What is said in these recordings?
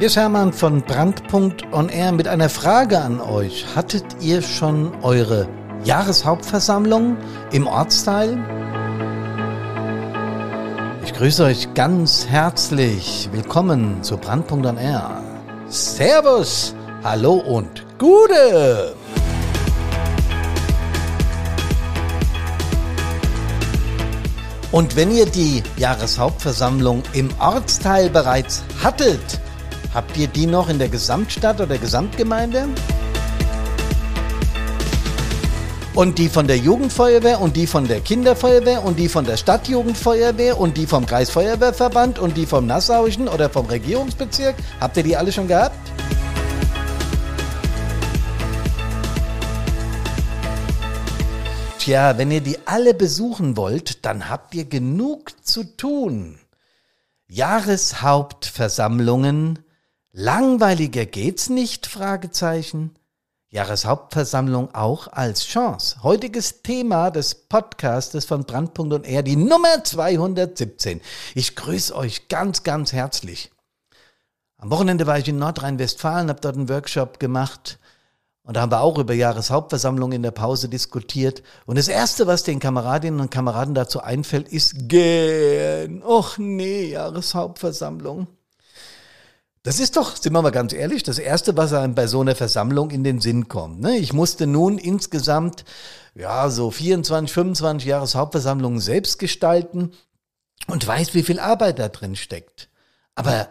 Hier ist Hermann von Brandpunkt on Air mit einer Frage an euch. Hattet ihr schon eure Jahreshauptversammlung im Ortsteil? Ich grüße euch ganz herzlich. Willkommen zu Brandpunkt on Air. Servus, hallo und Gute! Und wenn ihr die Jahreshauptversammlung im Ortsteil bereits hattet, habt ihr die noch in der Gesamtstadt oder Gesamtgemeinde? Und die von der Jugendfeuerwehr und die von der Kinderfeuerwehr und die von der Stadtjugendfeuerwehr und die vom Kreisfeuerwehrverband und die vom Nassauischen oder vom Regierungsbezirk? Habt ihr die alle schon gehabt? Tja, wenn ihr die alle besuchen wollt, dann habt ihr genug zu tun. Jahreshauptversammlungen. Langweiliger geht's nicht? Fragezeichen. Jahreshauptversammlung auch als Chance. Heutiges Thema des Podcastes von Brandpunkt und R, die Nummer 217. Ich grüße euch ganz, ganz herzlich. Am Wochenende war ich in Nordrhein-Westfalen, habe dort einen Workshop gemacht und da haben wir auch über Jahreshauptversammlung in der Pause diskutiert. Und das Erste, was den Kameradinnen und Kameraden dazu einfällt, ist gähn. Och nee, Jahreshauptversammlung. Das ist doch, sind wir mal ganz ehrlich, das Erste, was einem bei so einer Versammlung in den Sinn kommt. Ne? Ich musste nun insgesamt, ja, so 24, 25 Jahreshauptversammlungen selbst gestalten und weiß, wie viel Arbeit da drin steckt. Aber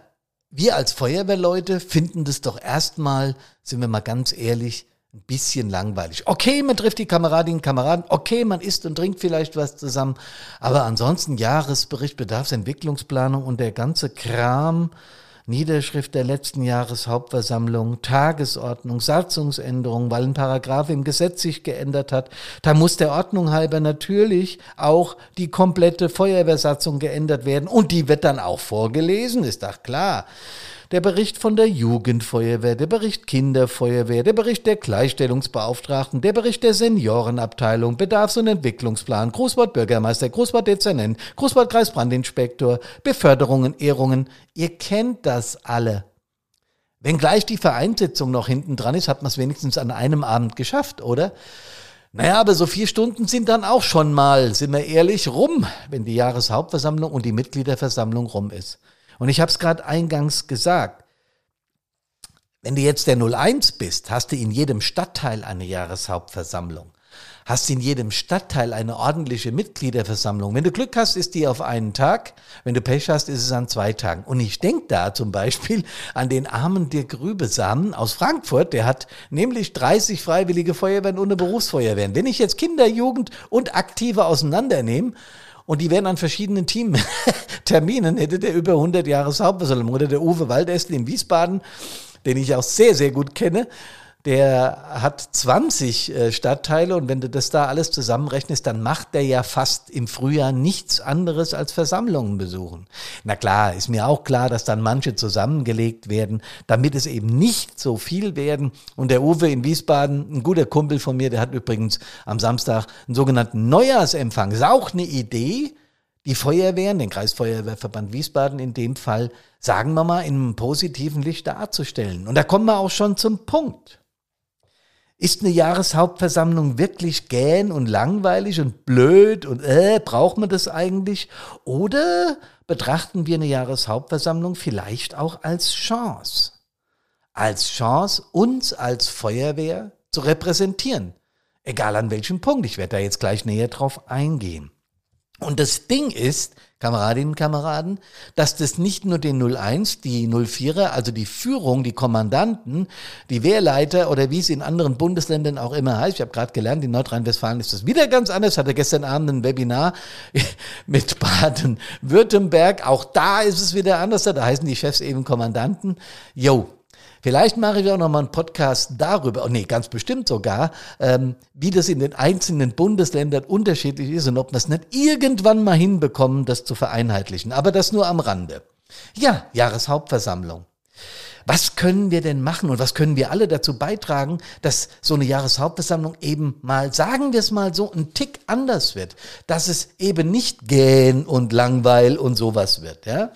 wir als Feuerwehrleute finden das doch erstmal, sind wir mal ganz ehrlich, ein bisschen langweilig. Okay, man trifft die Kameradinnen und Kameraden, okay, man isst und trinkt vielleicht was zusammen, aber ansonsten Jahresbericht, Bedarfsentwicklungsplanung und der ganze Kram, Niederschrift der letzten Jahreshauptversammlung, Tagesordnung, Satzungsänderung, weil ein Paragraph im Gesetz sich geändert hat. Da muss der Ordnung halber natürlich auch die komplette Feuerwehrsatzung geändert werden und die wird dann auch vorgelesen, ist doch klar der Bericht von der Jugendfeuerwehr, der Bericht Kinderfeuerwehr, der Bericht der Gleichstellungsbeauftragten, der Bericht der Seniorenabteilung, Bedarfs- und Entwicklungsplan, Großwort Bürgermeister, Großwort Dezernent, Großwort Kreisbrandinspektor, Beförderungen, Ehrungen. Ihr kennt das alle. Wenngleich die Vereinssitzung noch hinten dran ist, hat man es wenigstens an einem Abend geschafft, oder? Naja, aber so vier Stunden sind dann auch schon mal, sind wir ehrlich, rum, wenn die Jahreshauptversammlung und die Mitgliederversammlung rum ist. Und ich habe es gerade eingangs gesagt. Wenn du jetzt der 01 bist, hast du in jedem Stadtteil eine Jahreshauptversammlung. Hast in jedem Stadtteil eine ordentliche Mitgliederversammlung. Wenn du Glück hast, ist die auf einen Tag. Wenn du Pech hast, ist es an zwei Tagen. Und ich denke da zum Beispiel an den armen Dirk Rübesamen aus Frankfurt. Der hat nämlich 30 freiwillige Feuerwehren eine Berufsfeuerwehren. Wenn ich jetzt Kinder, Jugend und Aktive auseinandernehme, und die werden an verschiedenen Teamterminen, hätte der über 100 Jahre Hauptversammlung oder der Uwe Waldestel in Wiesbaden, den ich auch sehr, sehr gut kenne, der hat 20 äh, Stadtteile und wenn du das da alles zusammenrechnest, dann macht der ja fast im Frühjahr nichts anderes als Versammlungen besuchen. Na klar, ist mir auch klar, dass dann manche zusammengelegt werden, damit es eben nicht so viel werden. Und der Uwe in Wiesbaden, ein guter Kumpel von mir, der hat übrigens am Samstag einen sogenannten Neujahrsempfang. Ist auch eine Idee, die Feuerwehren, den Kreisfeuerwehrverband Wiesbaden in dem Fall, sagen wir mal, in einem positiven Licht darzustellen. Und da kommen wir auch schon zum Punkt. Ist eine Jahreshauptversammlung wirklich gähn und langweilig und blöd und äh, braucht man das eigentlich? Oder betrachten wir eine Jahreshauptversammlung vielleicht auch als Chance? Als Chance, uns als Feuerwehr zu repräsentieren. Egal an welchem Punkt. Ich werde da jetzt gleich näher drauf eingehen. Und das Ding ist, Kameradinnen und Kameraden, dass das nicht nur den 01, die 04er, also die Führung, die Kommandanten, die Wehrleiter oder wie es in anderen Bundesländern auch immer heißt, ich habe gerade gelernt, in Nordrhein-Westfalen ist das wieder ganz anders, hatte gestern Abend ein Webinar mit Baden-Württemberg, auch da ist es wieder anders, da heißen die Chefs eben Kommandanten. Yo, Vielleicht mache ich auch noch mal einen Podcast darüber, oh nee, ganz bestimmt sogar, ähm, wie das in den einzelnen Bundesländern unterschiedlich ist und ob wir es nicht irgendwann mal hinbekommen, das zu vereinheitlichen. Aber das nur am Rande. Ja, Jahreshauptversammlung. Was können wir denn machen und was können wir alle dazu beitragen, dass so eine Jahreshauptversammlung eben mal, sagen wir es mal so, ein Tick anders wird, dass es eben nicht gähn und langweil und sowas wird, ja?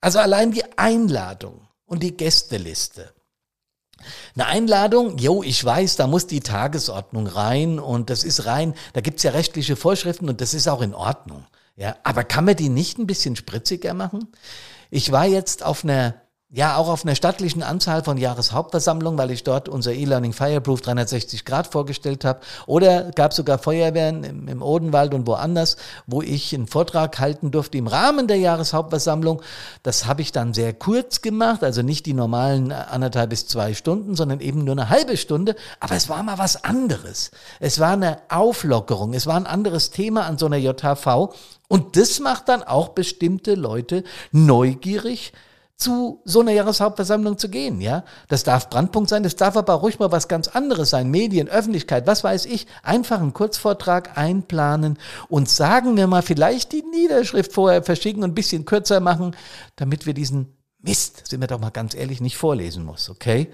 Also allein die Einladung und die Gästeliste. Eine Einladung, jo, ich weiß, da muss die Tagesordnung rein und das ist rein, da gibt's ja rechtliche Vorschriften und das ist auch in Ordnung. Ja, aber kann man die nicht ein bisschen spritziger machen? Ich war jetzt auf einer ja, auch auf einer stattlichen Anzahl von Jahreshauptversammlungen, weil ich dort unser E-Learning Fireproof 360 Grad vorgestellt habe. Oder gab sogar Feuerwehren im, im, Odenwald und woanders, wo ich einen Vortrag halten durfte im Rahmen der Jahreshauptversammlung. Das habe ich dann sehr kurz gemacht, also nicht die normalen anderthalb bis zwei Stunden, sondern eben nur eine halbe Stunde. Aber es war mal was anderes. Es war eine Auflockerung, es war ein anderes Thema an so einer JHV. Und das macht dann auch bestimmte Leute neugierig, zu so einer Jahreshauptversammlung zu gehen, ja. Das darf Brandpunkt sein, das darf aber ruhig mal was ganz anderes sein. Medien, Öffentlichkeit, was weiß ich. Einfach einen Kurzvortrag einplanen und sagen wir mal vielleicht die Niederschrift vorher verschicken und ein bisschen kürzer machen, damit wir diesen Mist, sind wir doch mal ganz ehrlich, nicht vorlesen muss, okay?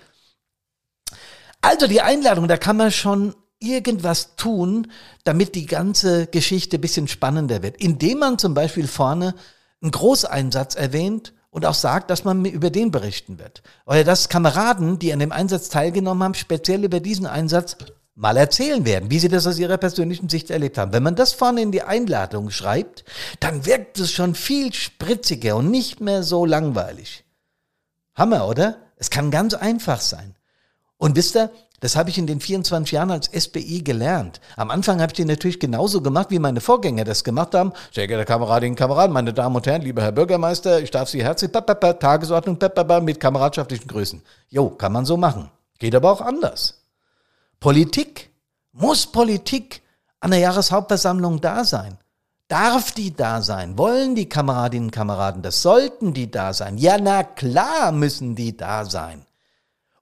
Also die Einladung, da kann man schon irgendwas tun, damit die ganze Geschichte ein bisschen spannender wird. Indem man zum Beispiel vorne einen Großeinsatz erwähnt und auch sagt, dass man über den berichten wird. Oder dass Kameraden, die an dem Einsatz teilgenommen haben, speziell über diesen Einsatz mal erzählen werden, wie sie das aus ihrer persönlichen Sicht erlebt haben. Wenn man das vorne in die Einladung schreibt, dann wirkt es schon viel spritziger und nicht mehr so langweilig. Hammer, oder? Es kann ganz einfach sein. Und wisst ihr, das habe ich in den 24 Jahren als SBI gelernt. Am Anfang habe ich den natürlich genauso gemacht, wie meine Vorgänger das gemacht haben. Sehr geehrte Kameradinnen und Kameraden, meine Damen und Herren, lieber Herr Bürgermeister, ich darf Sie herzlich, Tagesordnung, mit kameradschaftlichen Grüßen. Jo, kann man so machen. Geht aber auch anders. Politik. Muss Politik an der Jahreshauptversammlung da sein? Darf die da sein? Wollen die Kameradinnen und Kameraden das? Sollten die da sein? Ja, na klar müssen die da sein.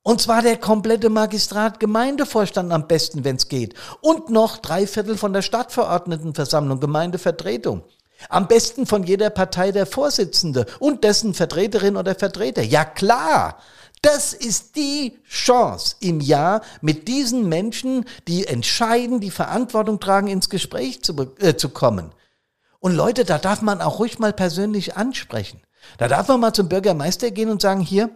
Und zwar der komplette Magistrat Gemeindevorstand am besten, wenn es geht. Und noch drei Viertel von der Stadtverordnetenversammlung, Gemeindevertretung. Am besten von jeder Partei der Vorsitzende und dessen Vertreterin oder Vertreter. Ja klar, das ist die Chance im Jahr, mit diesen Menschen, die entscheiden, die Verantwortung tragen, ins Gespräch zu, äh, zu kommen. Und Leute, da darf man auch ruhig mal persönlich ansprechen. Da darf man mal zum Bürgermeister gehen und sagen, hier,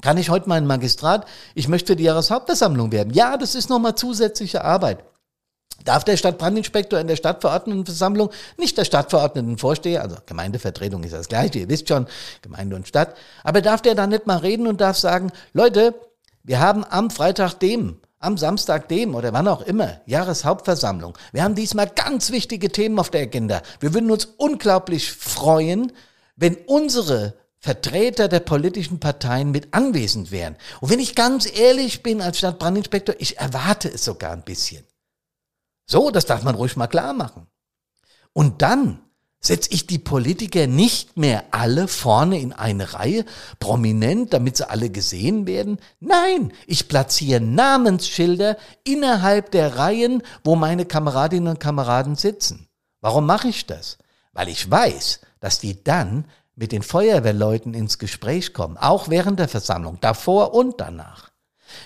kann ich heute mal in Magistrat, ich möchte die Jahreshauptversammlung werden. Ja, das ist nochmal zusätzliche Arbeit. Darf der Stadtbrandinspektor in der Stadtverordnetenversammlung, nicht der Stadtverordnetenvorsteher, also Gemeindevertretung ist das gleiche, ihr wisst schon, Gemeinde und Stadt, aber darf der dann nicht mal reden und darf sagen, Leute, wir haben am Freitag dem, am Samstag dem oder wann auch immer, Jahreshauptversammlung. Wir haben diesmal ganz wichtige Themen auf der Agenda. Wir würden uns unglaublich freuen, wenn unsere Vertreter der politischen Parteien mit anwesend wären. Und wenn ich ganz ehrlich bin als Stadtbrandinspektor, ich erwarte es sogar ein bisschen. So, das darf man ruhig mal klar machen. Und dann setze ich die Politiker nicht mehr alle vorne in eine Reihe, prominent, damit sie alle gesehen werden. Nein, ich platziere Namensschilder innerhalb der Reihen, wo meine Kameradinnen und Kameraden sitzen. Warum mache ich das? Weil ich weiß, dass die dann mit den Feuerwehrleuten ins Gespräch kommen, auch während der Versammlung, davor und danach.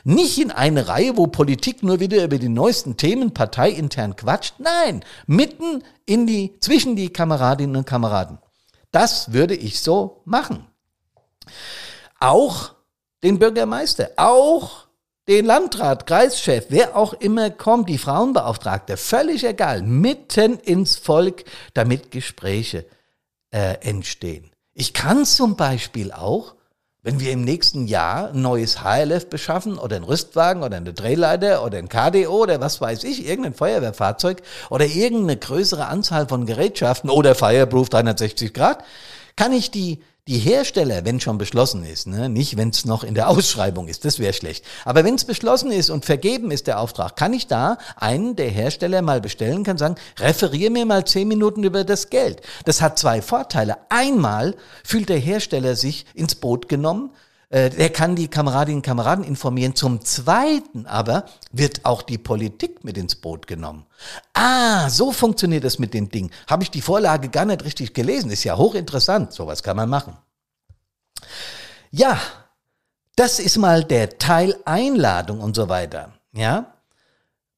Nicht in eine Reihe, wo Politik nur wieder über die neuesten Themen parteiintern quatscht, nein, mitten in die, zwischen die Kameradinnen und Kameraden. Das würde ich so machen. Auch den Bürgermeister, auch den Landrat, Kreischef, wer auch immer kommt, die Frauenbeauftragte, völlig egal, mitten ins Volk, damit Gespräche äh, entstehen. Ich kann zum Beispiel auch, wenn wir im nächsten Jahr ein neues HLF beschaffen oder einen Rüstwagen oder eine Drehleiter oder ein KDO oder was weiß ich, irgendein Feuerwehrfahrzeug oder irgendeine größere Anzahl von Gerätschaften oder Fireproof 360 Grad, kann ich die die Hersteller, wenn schon beschlossen ist, ne, nicht wenn es noch in der Ausschreibung ist, das wäre schlecht. Aber wenn es beschlossen ist und vergeben ist der Auftrag, kann ich da einen der Hersteller mal bestellen, kann sagen, referier mir mal zehn Minuten über das Geld. Das hat zwei Vorteile. Einmal fühlt der Hersteller sich ins Boot genommen, der kann die Kameradinnen und Kameraden informieren. Zum Zweiten aber wird auch die Politik mit ins Boot genommen. Ah, so funktioniert das mit dem Ding. Habe ich die Vorlage gar nicht richtig gelesen. Ist ja hochinteressant. Sowas kann man machen. Ja, das ist mal der Teil Einladung und so weiter. Ja,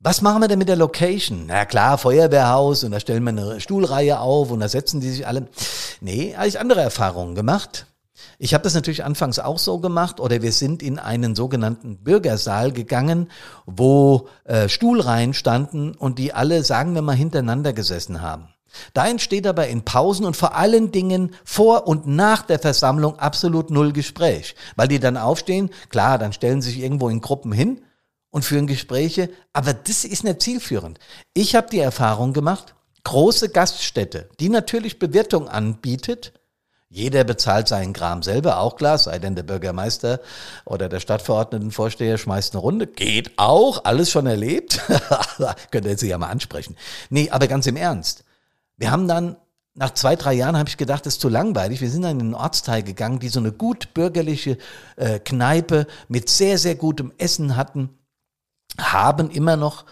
was machen wir denn mit der Location? Na klar, Feuerwehrhaus und da stellen wir eine Stuhlreihe auf und da setzen die sich alle. Nee, habe ich andere Erfahrungen gemacht. Ich habe das natürlich anfangs auch so gemacht oder wir sind in einen sogenannten Bürgersaal gegangen, wo äh, Stuhlreihen standen und die alle, sagen wir mal, hintereinander gesessen haben. Da entsteht aber in Pausen und vor allen Dingen vor und nach der Versammlung absolut null Gespräch, weil die dann aufstehen, klar, dann stellen sie sich irgendwo in Gruppen hin und führen Gespräche, aber das ist nicht zielführend. Ich habe die Erfahrung gemacht, große Gaststätte, die natürlich Bewirtung anbietet, jeder bezahlt seinen Kram selber, auch klar, sei denn der Bürgermeister oder der Stadtverordnetenvorsteher schmeißt eine Runde. Geht auch, alles schon erlebt. Könnt ihr sie ja mal ansprechen. Nee, aber ganz im Ernst. Wir haben dann, nach zwei, drei Jahren habe ich gedacht, das ist zu langweilig. Wir sind dann in einen Ortsteil gegangen, die so eine gut bürgerliche äh, Kneipe mit sehr, sehr gutem Essen hatten, haben immer noch.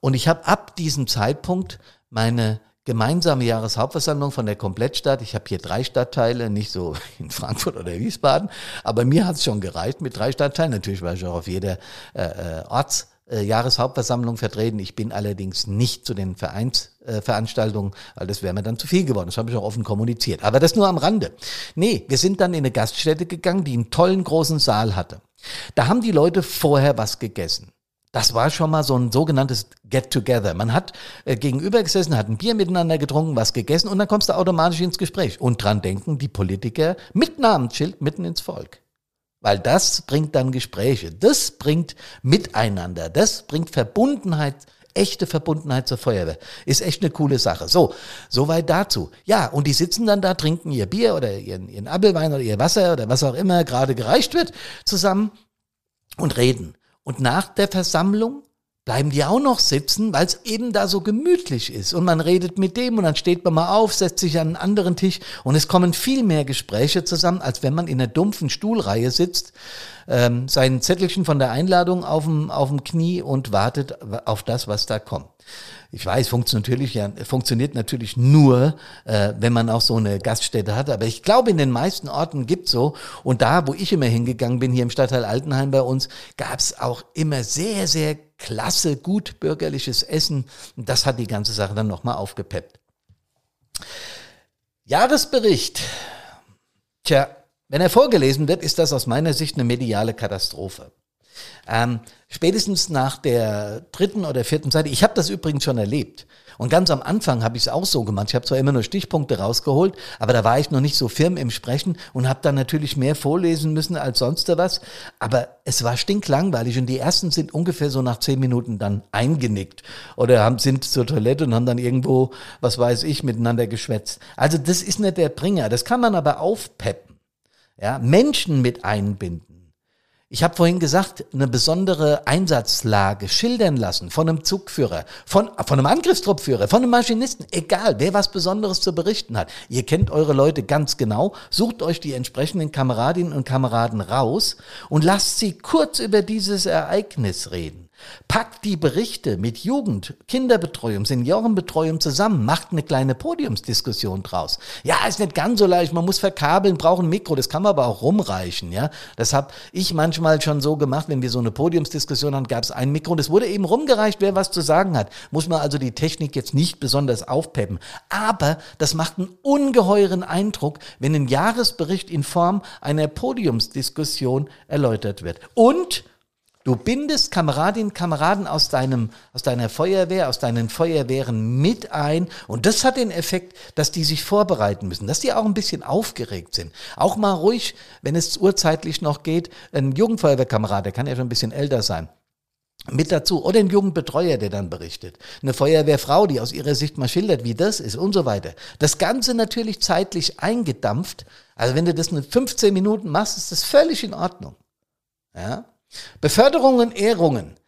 Und ich habe ab diesem Zeitpunkt meine gemeinsame Jahreshauptversammlung von der Komplettstadt. Ich habe hier drei Stadtteile, nicht so in Frankfurt oder Wiesbaden, aber mir hat es schon gereicht mit drei Stadtteilen. Natürlich war ich auch auf jeder äh, äh Orts äh, Jahreshauptversammlung vertreten. Ich bin allerdings nicht zu den Vereinsveranstaltungen, äh, weil das wäre mir dann zu viel geworden. Das habe ich auch offen kommuniziert. Aber das nur am Rande. Nee, wir sind dann in eine Gaststätte gegangen, die einen tollen großen Saal hatte. Da haben die Leute vorher was gegessen. Das war schon mal so ein sogenanntes Get-Together. Man hat äh, gegenüber gesessen, hat ein Bier miteinander getrunken, was gegessen und dann kommst du automatisch ins Gespräch. Und dran denken die Politiker mit Namensschild mitten ins Volk. Weil das bringt dann Gespräche, das bringt Miteinander, das bringt Verbundenheit, echte Verbundenheit zur Feuerwehr. Ist echt eine coole Sache. So, soweit dazu. Ja, und die sitzen dann da, trinken ihr Bier oder ihren, ihren Apfelwein oder ihr Wasser oder was auch immer gerade gereicht wird zusammen und reden. Und nach der Versammlung bleiben die auch noch sitzen, weil es eben da so gemütlich ist. Und man redet mit dem und dann steht man mal auf, setzt sich an einen anderen Tisch und es kommen viel mehr Gespräche zusammen, als wenn man in einer dumpfen Stuhlreihe sitzt, ähm, sein Zettelchen von der Einladung auf dem, auf dem Knie und wartet auf das, was da kommt. Ich weiß, funktioniert natürlich, ja, funktioniert natürlich nur, äh, wenn man auch so eine Gaststätte hat. Aber ich glaube, in den meisten Orten gibt's so. Und da, wo ich immer hingegangen bin, hier im Stadtteil Altenheim bei uns, gab's auch immer sehr, sehr klasse, gut bürgerliches Essen. Und das hat die ganze Sache dann nochmal aufgepeppt. Jahresbericht. Tja, wenn er vorgelesen wird, ist das aus meiner Sicht eine mediale Katastrophe. Ähm, spätestens nach der dritten oder vierten Seite, ich habe das übrigens schon erlebt. Und ganz am Anfang habe ich es auch so gemacht. Ich habe zwar immer nur Stichpunkte rausgeholt, aber da war ich noch nicht so firm im Sprechen und habe dann natürlich mehr vorlesen müssen als sonst was. Aber es war stinklangweilig und die ersten sind ungefähr so nach zehn Minuten dann eingenickt oder haben, sind zur Toilette und haben dann irgendwo, was weiß ich, miteinander geschwätzt. Also das ist nicht der Bringer. Das kann man aber aufpeppen. Ja, Menschen mit einbinden. Ich habe vorhin gesagt, eine besondere Einsatzlage schildern lassen von einem Zugführer, von, von einem Angriffstruppführer, von einem Maschinisten, egal, wer was Besonderes zu berichten hat. Ihr kennt eure Leute ganz genau, sucht euch die entsprechenden Kameradinnen und Kameraden raus und lasst sie kurz über dieses Ereignis reden. Packt die Berichte mit Jugend, Kinderbetreuung, Seniorenbetreuung zusammen, macht eine kleine Podiumsdiskussion draus. Ja, ist nicht ganz so leicht, man muss verkabeln, braucht ein Mikro, das kann man aber auch rumreichen, ja. Das habe ich manchmal schon so gemacht, wenn wir so eine Podiumsdiskussion hatten, gab es ein Mikro und es wurde eben rumgereicht, wer was zu sagen hat. Muss man also die Technik jetzt nicht besonders aufpeppen. Aber das macht einen ungeheuren Eindruck, wenn ein Jahresbericht in Form einer Podiumsdiskussion erläutert wird. Und Du bindest Kameradinnen, Kameraden aus deinem, aus deiner Feuerwehr, aus deinen Feuerwehren mit ein. Und das hat den Effekt, dass die sich vorbereiten müssen, dass die auch ein bisschen aufgeregt sind. Auch mal ruhig, wenn es urzeitlich noch geht, ein Jugendfeuerwehrkamerad, der kann ja schon ein bisschen älter sein, mit dazu. Oder ein Jugendbetreuer, der dann berichtet. Eine Feuerwehrfrau, die aus ihrer Sicht mal schildert, wie das ist und so weiter. Das Ganze natürlich zeitlich eingedampft. Also wenn du das mit 15 Minuten machst, ist das völlig in Ordnung. Ja? Beförderungen, Ehrungen.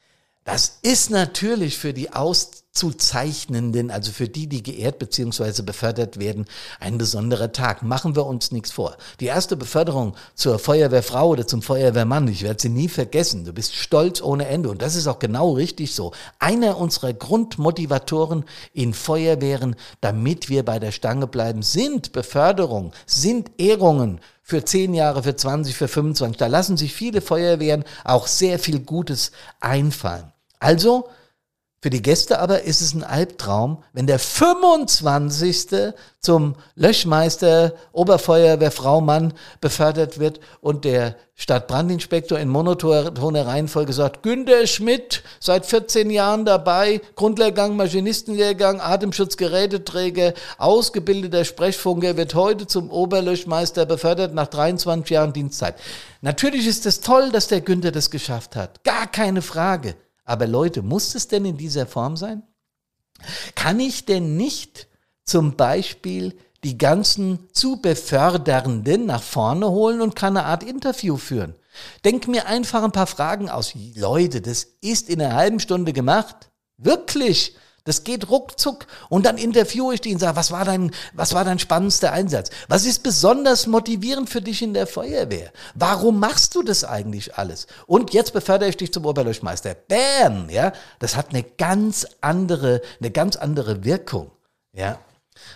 Das ist natürlich für die Auszuzeichnenden, also für die, die geehrt bzw. befördert werden, ein besonderer Tag. Machen wir uns nichts vor. Die erste Beförderung zur Feuerwehrfrau oder zum Feuerwehrmann, ich werde sie nie vergessen. Du bist stolz ohne Ende und das ist auch genau richtig so. Einer unserer Grundmotivatoren in Feuerwehren, damit wir bei der Stange bleiben, sind Beförderung, sind Ehrungen für 10 Jahre, für 20, für 25. Da lassen sich viele Feuerwehren auch sehr viel Gutes einfallen. Also Für die Gäste aber ist es ein Albtraum, wenn der 25. zum Löschmeister, Oberfeuerwehrfrau Mann befördert wird und der Stadtbrandinspektor in monotoner Reihenfolge sagt, Günter Schmidt, seit 14 Jahren dabei, Grundlehrgang, Maschinistenlehrgang, Atemschutzgeräteträger, ausgebildeter Sprechfunker, wird heute zum Oberlöschmeister befördert nach 23 Jahren Dienstzeit. Natürlich ist es toll, dass der Günther das geschafft hat. Gar keine Frage. Aber Leute, muss es denn in dieser Form sein? Kann ich denn nicht zum Beispiel die ganzen zu Befördernden nach vorne holen und kann eine Art Interview führen? Denk mir einfach ein paar Fragen aus. Leute, das ist in einer halben Stunde gemacht. Wirklich. Das geht ruckzuck und dann interviewe ich die und sage, was war dein, was war dein spannendster Einsatz? Was ist besonders motivierend für dich in der Feuerwehr? Warum machst du das eigentlich alles? Und jetzt befördere ich dich zum Oberlöschmeister. Bam, ja, das hat eine ganz andere, eine ganz andere Wirkung, ja.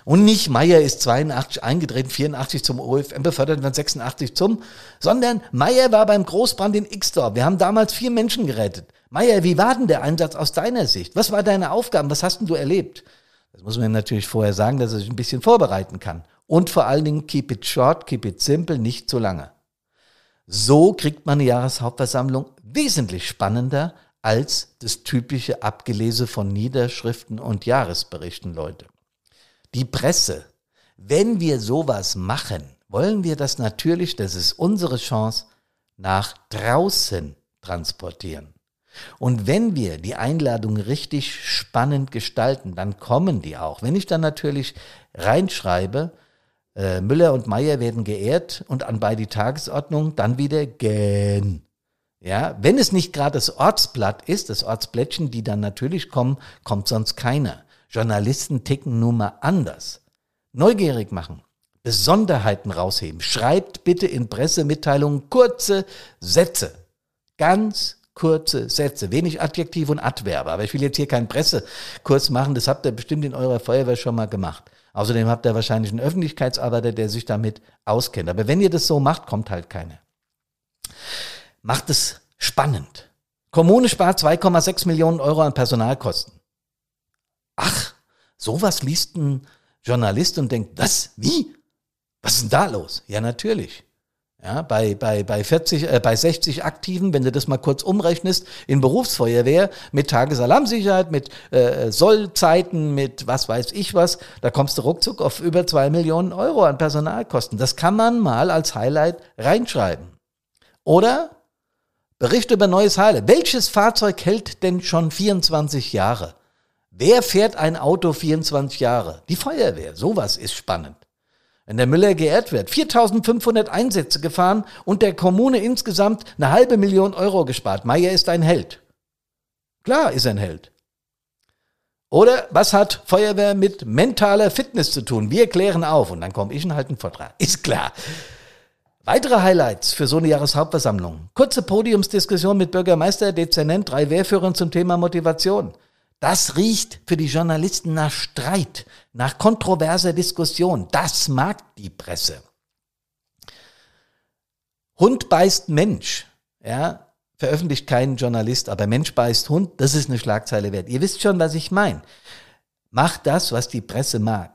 Und nicht Meier ist 82 eingetreten, 84 zum OFM befördert und dann 86 zum, sondern Meier war beim Großbrand in Xdorf. Wir haben damals vier Menschen gerettet. Meier, wie war denn der Einsatz aus deiner Sicht? Was war deine Aufgabe? Was hast denn du erlebt? Das muss man natürlich vorher sagen, dass er sich ein bisschen vorbereiten kann. Und vor allen Dingen keep it short, keep it simple, nicht zu lange. So kriegt man eine Jahreshauptversammlung wesentlich spannender als das typische Abgelese von Niederschriften und Jahresberichten, Leute. Die Presse. Wenn wir sowas machen, wollen wir das natürlich, das ist unsere Chance, nach draußen transportieren. Und wenn wir die Einladung richtig spannend gestalten, dann kommen die auch. Wenn ich dann natürlich reinschreibe, äh, Müller und Meyer werden geehrt und anbei die Tagesordnung, dann wieder gern. Ja, wenn es nicht gerade das Ortsblatt ist, das Ortsblättchen, die dann natürlich kommen, kommt sonst keiner. Journalisten ticken nun mal anders. Neugierig machen, Besonderheiten rausheben. Schreibt bitte in Pressemitteilungen kurze Sätze. Ganz kurze Sätze, wenig Adjektive und Adverbe. Aber ich will jetzt hier keinen Pressekurs machen, das habt ihr bestimmt in eurer Feuerwehr schon mal gemacht. Außerdem habt ihr wahrscheinlich einen Öffentlichkeitsarbeiter, der sich damit auskennt. Aber wenn ihr das so macht, kommt halt keiner. Macht es spannend. Kommune spart 2,6 Millionen Euro an Personalkosten. Ach, sowas liest ein Journalist und denkt, was? Wie? Was ist denn da los? Ja, natürlich. Ja, bei, bei, bei 40, äh, bei 60 Aktiven, wenn du das mal kurz umrechnest, in Berufsfeuerwehr mit Tagesalarmsicherheit, mit äh, Sollzeiten, mit was weiß ich was, da kommst du ruckzuck auf über zwei Millionen Euro an Personalkosten. Das kann man mal als Highlight reinschreiben. Oder Bericht über neues Highlight. Welches Fahrzeug hält denn schon 24 Jahre? Wer fährt ein Auto 24 Jahre? Die Feuerwehr. Sowas ist spannend. Wenn der Müller geehrt wird, 4500 Einsätze gefahren und der Kommune insgesamt eine halbe Million Euro gespart. Meier ist ein Held. Klar ist er ein Held. Oder was hat Feuerwehr mit mentaler Fitness zu tun? Wir klären auf und dann komme ich und halte einen Vortrag. Ist klar. Weitere Highlights für so eine Jahreshauptversammlung. Kurze Podiumsdiskussion mit Bürgermeister, Dezernent, drei Wehrführern zum Thema Motivation. Das riecht für die Journalisten nach Streit, nach kontroverser Diskussion. Das mag die Presse. Hund beißt Mensch. Ja, veröffentlicht kein Journalist, aber Mensch beißt Hund, das ist eine Schlagzeile wert. Ihr wisst schon, was ich meine. Macht das, was die Presse mag.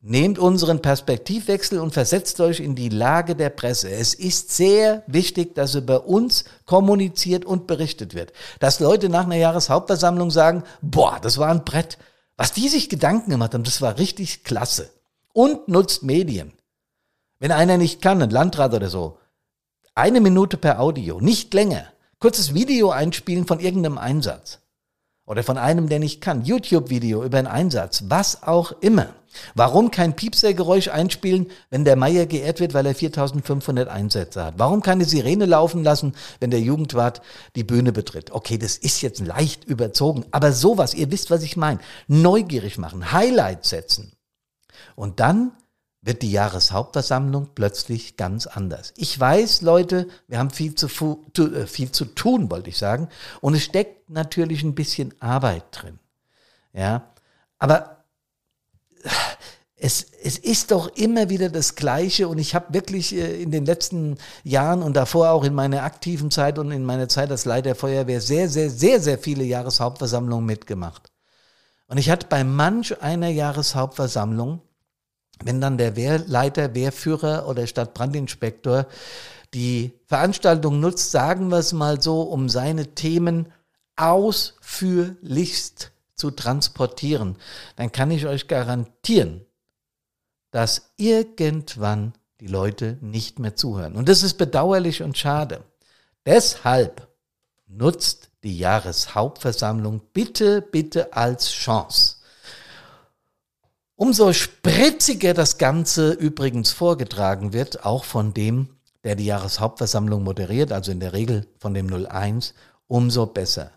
Nehmt unseren Perspektivwechsel und versetzt euch in die Lage der Presse. Es ist sehr wichtig, dass über uns kommuniziert und berichtet wird. Dass Leute nach einer Jahreshauptversammlung sagen, boah, das war ein Brett. Was die sich Gedanken gemacht haben, das war richtig klasse. Und nutzt Medien. Wenn einer nicht kann, ein Landrat oder so, eine Minute per Audio, nicht länger. Kurzes Video einspielen von irgendeinem Einsatz. Oder von einem, der nicht kann. YouTube-Video über einen Einsatz. Was auch immer. Warum kein Piepsergeräusch einspielen, wenn der Meier geehrt wird, weil er 4500 Einsätze hat? Warum keine Sirene laufen lassen, wenn der Jugendwart die Bühne betritt? Okay, das ist jetzt leicht überzogen, aber sowas, ihr wisst, was ich meine. Neugierig machen, Highlights setzen. Und dann wird die Jahreshauptversammlung plötzlich ganz anders. Ich weiß, Leute, wir haben viel zu, äh, viel zu tun, wollte ich sagen. Und es steckt natürlich ein bisschen Arbeit drin. Ja, aber es, es ist doch immer wieder das Gleiche und ich habe wirklich äh, in den letzten Jahren und davor auch in meiner aktiven Zeit und in meiner Zeit als Leiter Feuerwehr sehr, sehr, sehr, sehr viele Jahreshauptversammlungen mitgemacht. Und ich hatte bei manch einer Jahreshauptversammlung, wenn dann der Wehrleiter, Wehrführer oder Stadtbrandinspektor die Veranstaltung nutzt, sagen wir es mal so, um seine Themen ausführlichst zu transportieren, dann kann ich euch garantieren, dass irgendwann die Leute nicht mehr zuhören. Und das ist bedauerlich und schade. Deshalb nutzt die Jahreshauptversammlung bitte, bitte als Chance. Umso spritziger das Ganze übrigens vorgetragen wird, auch von dem, der die Jahreshauptversammlung moderiert, also in der Regel von dem 01, umso besser.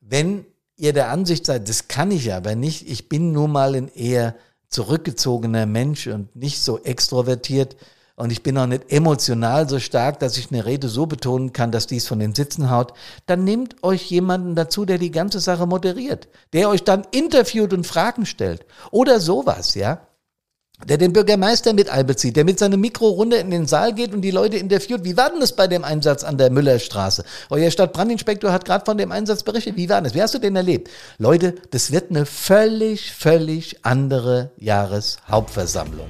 Wenn ihr der Ansicht seid, das kann ich aber nicht, ich bin nun mal ein eher zurückgezogener Mensch und nicht so extrovertiert und ich bin auch nicht emotional so stark, dass ich eine Rede so betonen kann, dass dies von den Sitzen haut, dann nehmt euch jemanden dazu, der die ganze Sache moderiert, der euch dann interviewt und Fragen stellt. Oder sowas, ja der den Bürgermeister mit einbezieht, der mit seinem Mikrorunde in den Saal geht und die Leute interviewt. Wie war denn das bei dem Einsatz an der Müllerstraße? Euer Stadtbrandinspektor hat gerade von dem Einsatz berichtet. Wie war das? Wie hast du den erlebt? Leute, das wird eine völlig, völlig andere Jahreshauptversammlung.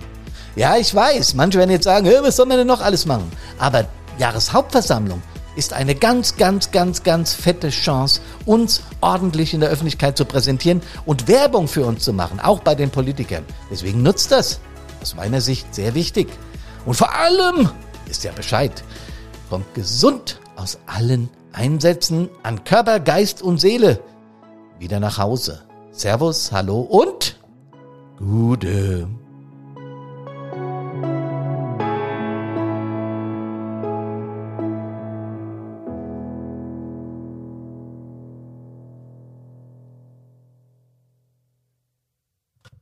Ja, ich weiß, manche werden jetzt sagen, was soll man denn noch alles machen? Aber Jahreshauptversammlung, ist eine ganz, ganz, ganz, ganz fette Chance, uns ordentlich in der Öffentlichkeit zu präsentieren und Werbung für uns zu machen, auch bei den Politikern. Deswegen nutzt das. Aus meiner Sicht sehr wichtig. Und vor allem ist ja Bescheid. Kommt gesund aus allen Einsätzen an Körper, Geist und Seele wieder nach Hause. Servus, hallo und gute.